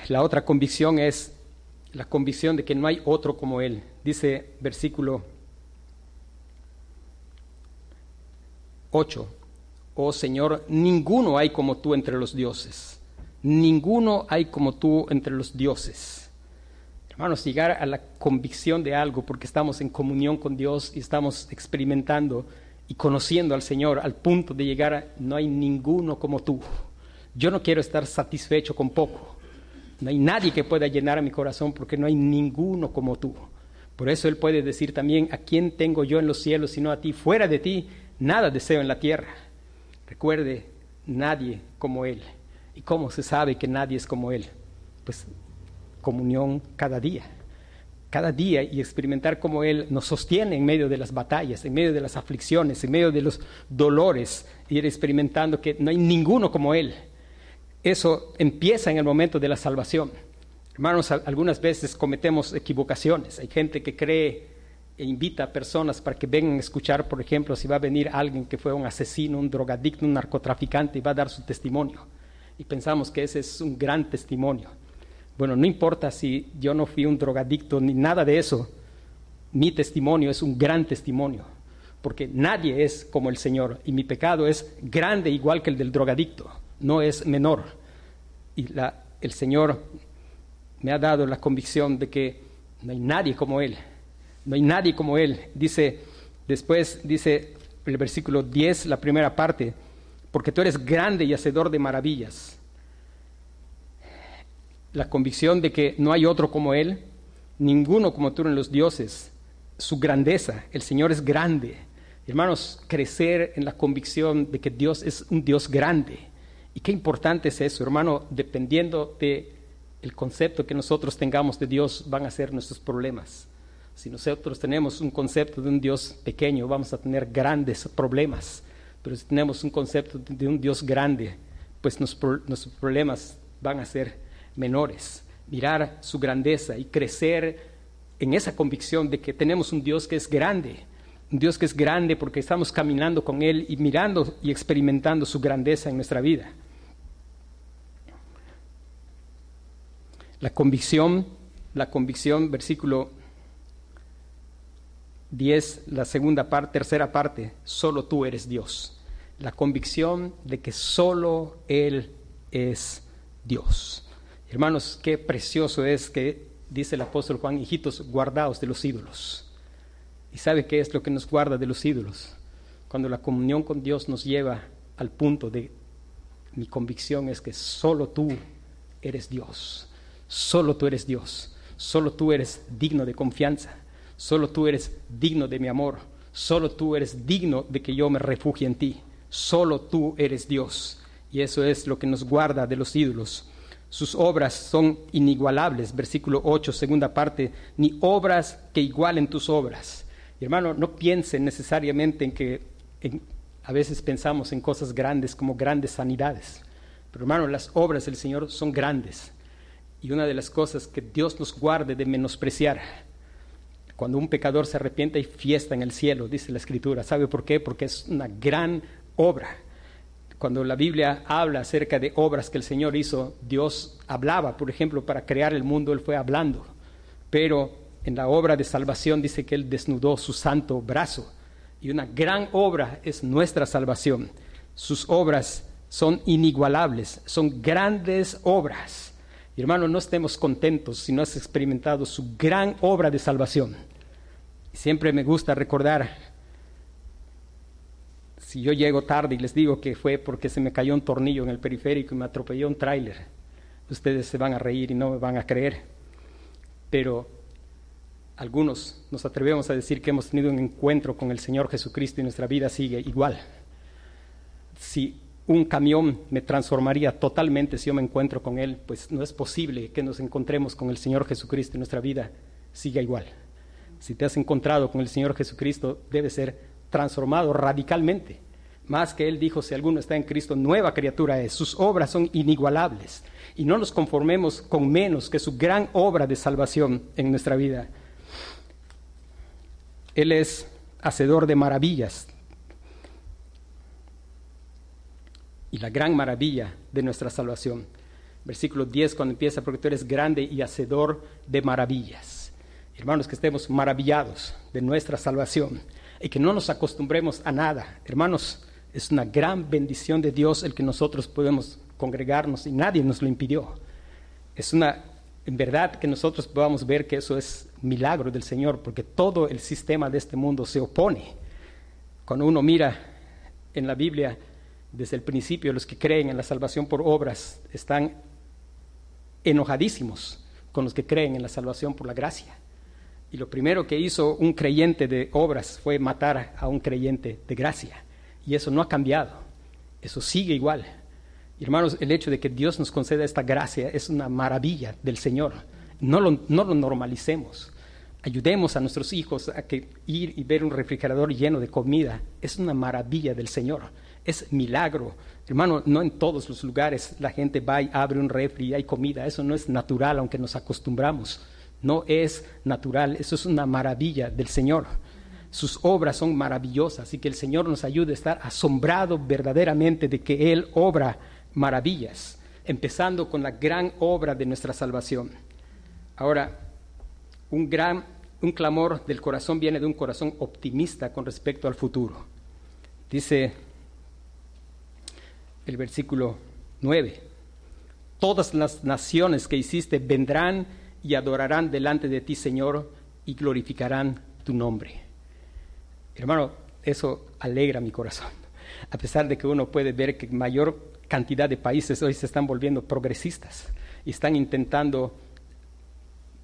La otra convicción es la convicción de que no hay otro como Él. Dice versículo 8. Oh Señor, ninguno hay como tú entre los dioses. Ninguno hay como tú entre los dioses. Hermanos, llegar a la convicción de algo porque estamos en comunión con Dios y estamos experimentando y conociendo al Señor al punto de llegar a no hay ninguno como tú. Yo no quiero estar satisfecho con poco. No hay nadie que pueda llenar mi corazón porque no hay ninguno como tú. Por eso Él puede decir también, ¿a quién tengo yo en los cielos sino a ti? Fuera de ti nada deseo en la tierra. Recuerde, nadie como Él. ¿Y cómo se sabe que nadie es como Él? Pues comunión cada día. Cada día y experimentar cómo Él nos sostiene en medio de las batallas, en medio de las aflicciones, en medio de los dolores, ir experimentando que no hay ninguno como Él. Eso empieza en el momento de la salvación. Hermanos, algunas veces cometemos equivocaciones. Hay gente que cree e invita a personas para que vengan a escuchar, por ejemplo, si va a venir alguien que fue un asesino, un drogadicto, un narcotraficante y va a dar su testimonio. Y pensamos que ese es un gran testimonio. Bueno, no importa si yo no fui un drogadicto ni nada de eso, mi testimonio es un gran testimonio, porque nadie es como el Señor y mi pecado es grande igual que el del drogadicto, no es menor. Y el Señor me ha dado la convicción de que no hay nadie como Él no hay nadie como Él. Dice, después dice el versículo 10, la primera parte, porque tú eres grande y hacedor de maravillas. La convicción de que no hay otro como Él, ninguno como tú en los dioses, su grandeza, el Señor es grande. Hermanos, crecer en la convicción de que Dios es un Dios grande. Y qué importante es eso, hermano, dependiendo de el concepto que nosotros tengamos de Dios van a ser nuestros problemas. Si nosotros tenemos un concepto de un Dios pequeño, vamos a tener grandes problemas. Pero si tenemos un concepto de un Dios grande, pues nuestros problemas van a ser menores. Mirar su grandeza y crecer en esa convicción de que tenemos un Dios que es grande. Un Dios que es grande porque estamos caminando con Él y mirando y experimentando su grandeza en nuestra vida. La convicción, la convicción, versículo 10, la segunda parte, tercera parte, solo tú eres Dios. La convicción de que solo Él es Dios. Hermanos, qué precioso es que dice el apóstol Juan, hijitos, guardaos de los ídolos. ¿Y sabe qué es lo que nos guarda de los ídolos? Cuando la comunión con Dios nos lleva al punto de, mi convicción es que solo tú eres Dios, solo tú eres Dios, solo tú eres digno de confianza, solo tú eres digno de mi amor, solo tú eres digno de que yo me refugie en ti, solo tú eres Dios. Y eso es lo que nos guarda de los ídolos. Sus obras son inigualables, versículo 8, segunda parte, ni obras que igualen tus obras. Y hermano, no piense necesariamente en que a veces pensamos en cosas grandes como grandes sanidades. Pero hermano, las obras del Señor son grandes. Y una de las cosas que Dios nos guarde de menospreciar, cuando un pecador se arrepiente hay fiesta en el cielo, dice la Escritura. ¿Sabe por qué? Porque es una gran obra cuando la Biblia habla acerca de obras que el Señor hizo, Dios hablaba, por ejemplo, para crear el mundo, Él fue hablando. Pero en la obra de salvación dice que Él desnudó su santo brazo. Y una gran obra es nuestra salvación. Sus obras son inigualables, son grandes obras. Y hermano, no estemos contentos si no has experimentado su gran obra de salvación. Siempre me gusta recordar si yo llego tarde y les digo que fue porque se me cayó un tornillo en el periférico y me atropelló un tráiler, ustedes se van a reír y no me van a creer. Pero algunos nos atrevemos a decir que hemos tenido un encuentro con el Señor Jesucristo y nuestra vida sigue igual. Si un camión me transformaría totalmente si yo me encuentro con Él, pues no es posible que nos encontremos con el Señor Jesucristo y nuestra vida siga igual. Si te has encontrado con el Señor Jesucristo, debe ser transformado radicalmente. Más que Él dijo, si alguno está en Cristo, nueva criatura es. Sus obras son inigualables. Y no nos conformemos con menos que su gran obra de salvación en nuestra vida. Él es hacedor de maravillas. Y la gran maravilla de nuestra salvación. Versículo 10, cuando empieza, porque tú eres grande y hacedor de maravillas. Hermanos, que estemos maravillados de nuestra salvación y que no nos acostumbremos a nada. Hermanos, es una gran bendición de Dios el que nosotros podemos congregarnos y nadie nos lo impidió. Es una, en verdad, que nosotros podamos ver que eso es milagro del Señor, porque todo el sistema de este mundo se opone. Cuando uno mira en la Biblia, desde el principio, los que creen en la salvación por obras están enojadísimos con los que creen en la salvación por la gracia. Y lo primero que hizo un creyente de obras fue matar a un creyente de gracia. Y eso no ha cambiado. Eso sigue igual. hermanos, el hecho de que Dios nos conceda esta gracia es una maravilla del Señor. No lo, no lo normalicemos. Ayudemos a nuestros hijos a que ir y ver un refrigerador lleno de comida. Es una maravilla del Señor. Es milagro. Hermano, no en todos los lugares la gente va y abre un refri y hay comida. Eso no es natural, aunque nos acostumbramos no es natural, eso es una maravilla del Señor. Sus obras son maravillosas y que el Señor nos ayude a estar asombrado verdaderamente de que Él obra maravillas, empezando con la gran obra de nuestra salvación. Ahora, un gran un clamor del corazón viene de un corazón optimista con respecto al futuro. Dice el versículo 9, todas las naciones que hiciste vendrán y adorarán delante de ti, Señor, y glorificarán tu nombre. Hermano, eso alegra mi corazón. A pesar de que uno puede ver que mayor cantidad de países hoy se están volviendo progresistas y están intentando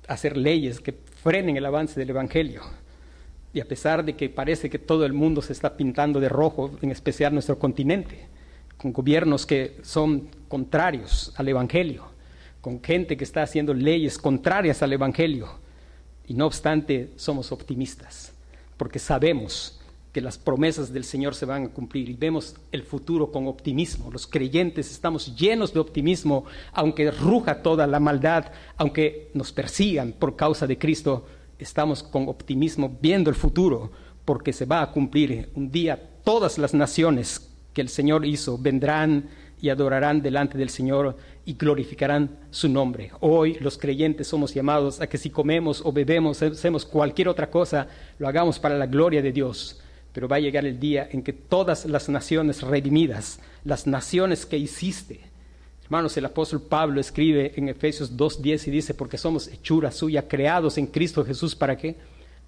hacer leyes que frenen el avance del Evangelio. Y a pesar de que parece que todo el mundo se está pintando de rojo, en especial nuestro continente, con gobiernos que son contrarios al Evangelio, con gente que está haciendo leyes contrarias al Evangelio. Y no obstante, somos optimistas, porque sabemos que las promesas del Señor se van a cumplir y vemos el futuro con optimismo. Los creyentes estamos llenos de optimismo, aunque ruja toda la maldad, aunque nos persigan por causa de Cristo, estamos con optimismo viendo el futuro, porque se va a cumplir un día todas las naciones que el Señor hizo vendrán y adorarán delante del Señor y glorificarán su nombre. Hoy los creyentes somos llamados a que si comemos o bebemos, hacemos cualquier otra cosa, lo hagamos para la gloria de Dios. Pero va a llegar el día en que todas las naciones redimidas, las naciones que hiciste, Hermanos, el apóstol Pablo escribe en Efesios 2.10 y dice, porque somos hechura suya, creados en Cristo Jesús, ¿para qué?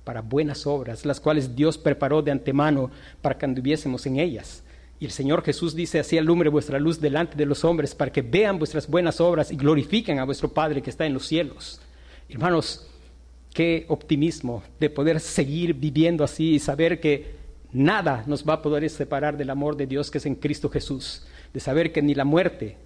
Para buenas obras, las cuales Dios preparó de antemano para que anduviésemos en ellas. Y el Señor Jesús dice, así alumbre vuestra luz delante de los hombres, para que vean vuestras buenas obras y glorifiquen a vuestro Padre que está en los cielos. Hermanos, qué optimismo de poder seguir viviendo así y saber que nada nos va a poder separar del amor de Dios que es en Cristo Jesús, de saber que ni la muerte,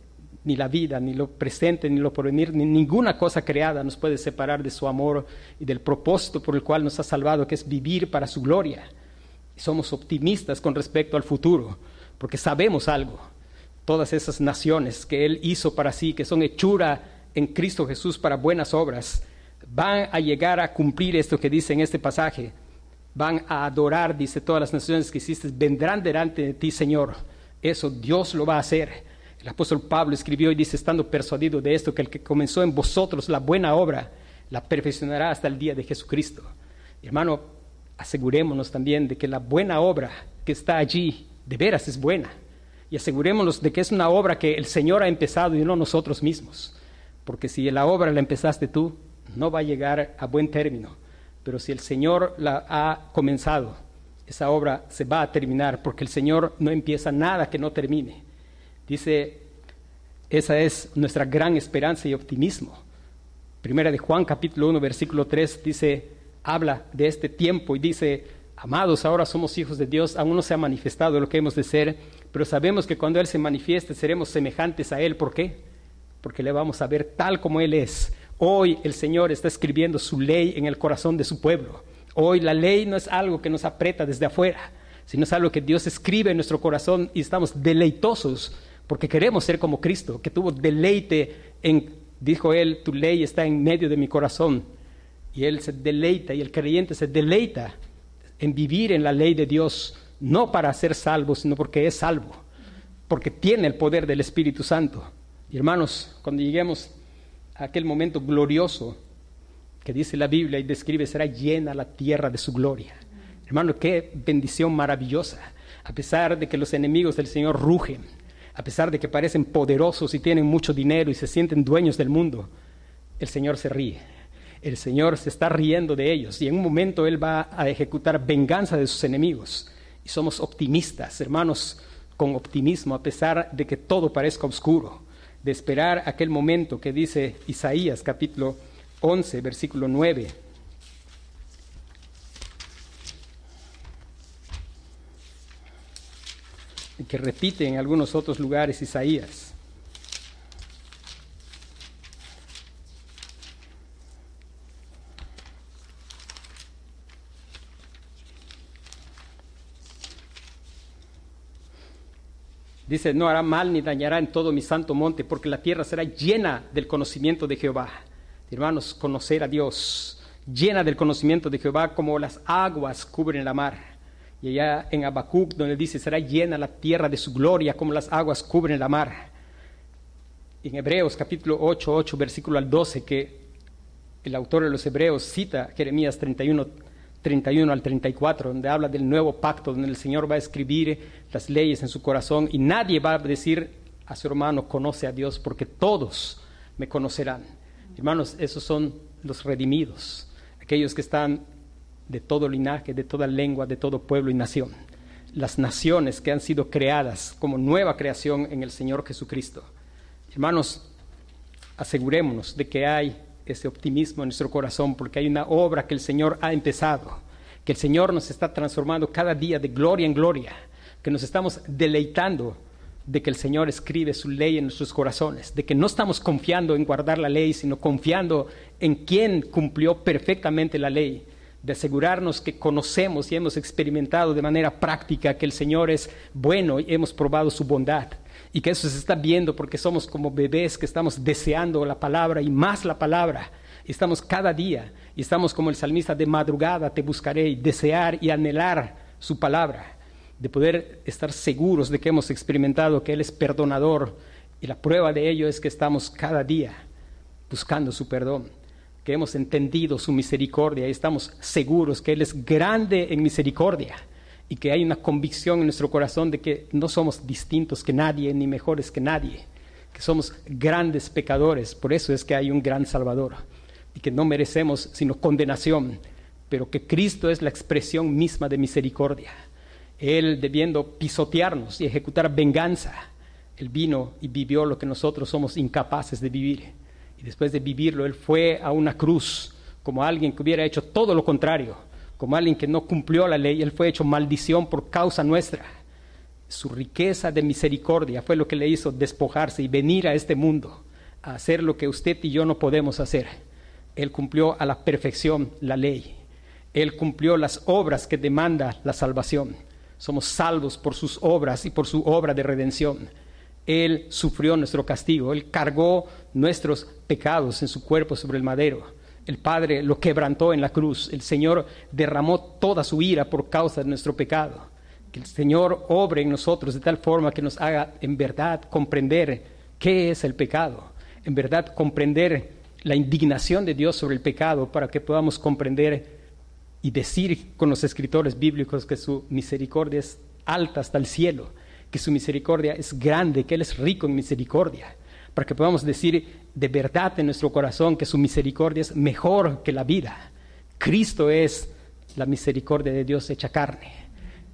ni la vida, ni lo presente, ni lo porvenir, ni ninguna cosa creada nos puede separar de su amor y del propósito por el cual nos ha salvado, que es vivir para su gloria. somos optimistas con respecto al futuro, porque sabemos algo. Todas esas naciones que Él hizo para sí, que son hechura en Cristo Jesús para buenas obras, van a llegar a cumplir esto que dice en este pasaje. Van a adorar, dice, todas las naciones que hiciste, vendrán delante de ti, Señor. Eso Dios lo va a hacer el apóstol Pablo escribió y dice, estando persuadido de esto, que el que comenzó en vosotros la buena obra, la perfeccionará hasta el día de Jesucristo. hermano, asegurémonos también de que la buena obra que está allí, de veras es buena. Y asegurémonos de que es una obra que el Señor ha empezado y no nosotros mismos. Porque si la obra la empezaste tú, no va a llegar a buen término. Pero si el Señor la ha comenzado, esa obra se va a terminar, porque el Señor no empieza nada que no termine. Dice, esa es nuestra gran esperanza y optimismo. Primera de Juan capítulo 1 versículo 3 dice, habla de este tiempo y dice, amados, ahora somos hijos de Dios, aún no se ha manifestado lo que hemos de ser, pero sabemos que cuando Él se manifieste seremos semejantes a Él. ¿Por qué? Porque le vamos a ver tal como Él es. Hoy el Señor está escribiendo su ley en el corazón de su pueblo. Hoy la ley no es algo que nos aprieta desde afuera, sino es algo que Dios escribe en nuestro corazón y estamos deleitosos porque queremos ser como Cristo, que tuvo deleite en, dijo él, tu ley está en medio de mi corazón. Y él se deleita, y el creyente se deleita en vivir en la ley de Dios, no para ser salvo, sino porque es salvo, porque tiene el poder del Espíritu Santo. Y hermanos, cuando lleguemos a aquel momento glorioso que dice la Biblia y describe, será llena la tierra de su gloria. Hermano, qué bendición maravillosa, a pesar de que los enemigos del Señor rugen a pesar de que parecen poderosos y tienen mucho dinero y se sienten dueños del mundo, el Señor se ríe. El Señor se está riendo de ellos y en un momento Él va a ejecutar venganza de sus enemigos. Y somos optimistas, hermanos, con optimismo, a pesar de que todo parezca oscuro, de esperar aquel momento que dice Isaías capítulo 11, versículo 9 que repite en algunos otros lugares Isaías. Dice, no hará mal ni dañará en todo mi santo monte, porque la tierra será llena del conocimiento de Jehová. Hermanos, conocer a Dios, llena del conocimiento de Jehová como las aguas cubren la mar. Y allá en Habacuc, donde dice, será llena la tierra de su gloria como las aguas cubren la mar. En Hebreos capítulo 8, 8, versículo al 12, que el autor de los Hebreos cita Jeremías 31, 31 al 34, donde habla del nuevo pacto, donde el Señor va a escribir las leyes en su corazón y nadie va a decir a su hermano, conoce a Dios, porque todos me conocerán. Hermanos, esos son los redimidos, aquellos que están de todo linaje, de toda lengua, de todo pueblo y nación. Las naciones que han sido creadas como nueva creación en el Señor Jesucristo. Hermanos, asegurémonos de que hay ese optimismo en nuestro corazón porque hay una obra que el Señor ha empezado, que el Señor nos está transformando cada día de gloria en gloria, que nos estamos deleitando de que el Señor escribe su ley en nuestros corazones, de que no estamos confiando en guardar la ley, sino confiando en quien cumplió perfectamente la ley de asegurarnos que conocemos y hemos experimentado de manera práctica que el Señor es bueno y hemos probado su bondad. Y que eso se está viendo porque somos como bebés que estamos deseando la palabra y más la palabra. Y estamos cada día y estamos como el salmista de madrugada te buscaré y desear y anhelar su palabra. De poder estar seguros de que hemos experimentado que Él es perdonador. Y la prueba de ello es que estamos cada día buscando su perdón que hemos entendido su misericordia y estamos seguros que Él es grande en misericordia y que hay una convicción en nuestro corazón de que no somos distintos que nadie ni mejores que nadie, que somos grandes pecadores, por eso es que hay un gran Salvador, y que no merecemos sino condenación, pero que Cristo es la expresión misma de misericordia. Él debiendo pisotearnos y ejecutar venganza, Él vino y vivió lo que nosotros somos incapaces de vivir. Y después de vivirlo, Él fue a una cruz como alguien que hubiera hecho todo lo contrario, como alguien que no cumplió la ley, Él fue hecho maldición por causa nuestra. Su riqueza de misericordia fue lo que le hizo despojarse y venir a este mundo a hacer lo que usted y yo no podemos hacer. Él cumplió a la perfección la ley. Él cumplió las obras que demanda la salvación. Somos salvos por sus obras y por su obra de redención. Él sufrió nuestro castigo, Él cargó nuestros pecados en su cuerpo sobre el madero. El Padre lo quebrantó en la cruz. El Señor derramó toda su ira por causa de nuestro pecado. Que el Señor obre en nosotros de tal forma que nos haga en verdad comprender qué es el pecado, en verdad comprender la indignación de Dios sobre el pecado para que podamos comprender y decir con los escritores bíblicos que su misericordia es alta hasta el cielo, que su misericordia es grande, que Él es rico en misericordia, para que podamos decir de verdad en nuestro corazón que su misericordia es mejor que la vida. Cristo es la misericordia de Dios hecha carne.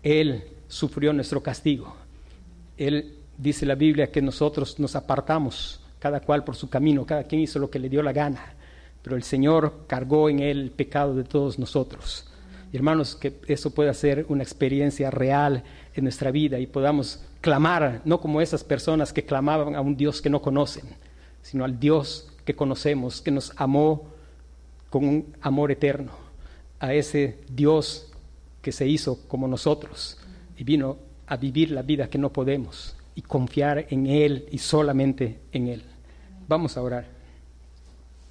Él sufrió nuestro castigo. Él dice la Biblia que nosotros nos apartamos, cada cual por su camino, cada quien hizo lo que le dio la gana, pero el Señor cargó en él el pecado de todos nosotros. Hermanos, que eso pueda ser una experiencia real en nuestra vida y podamos clamar, no como esas personas que clamaban a un Dios que no conocen, sino al Dios que conocemos, que nos amó con un amor eterno, a ese Dios que se hizo como nosotros y vino a vivir la vida que no podemos y confiar en Él y solamente en Él. Vamos a orar.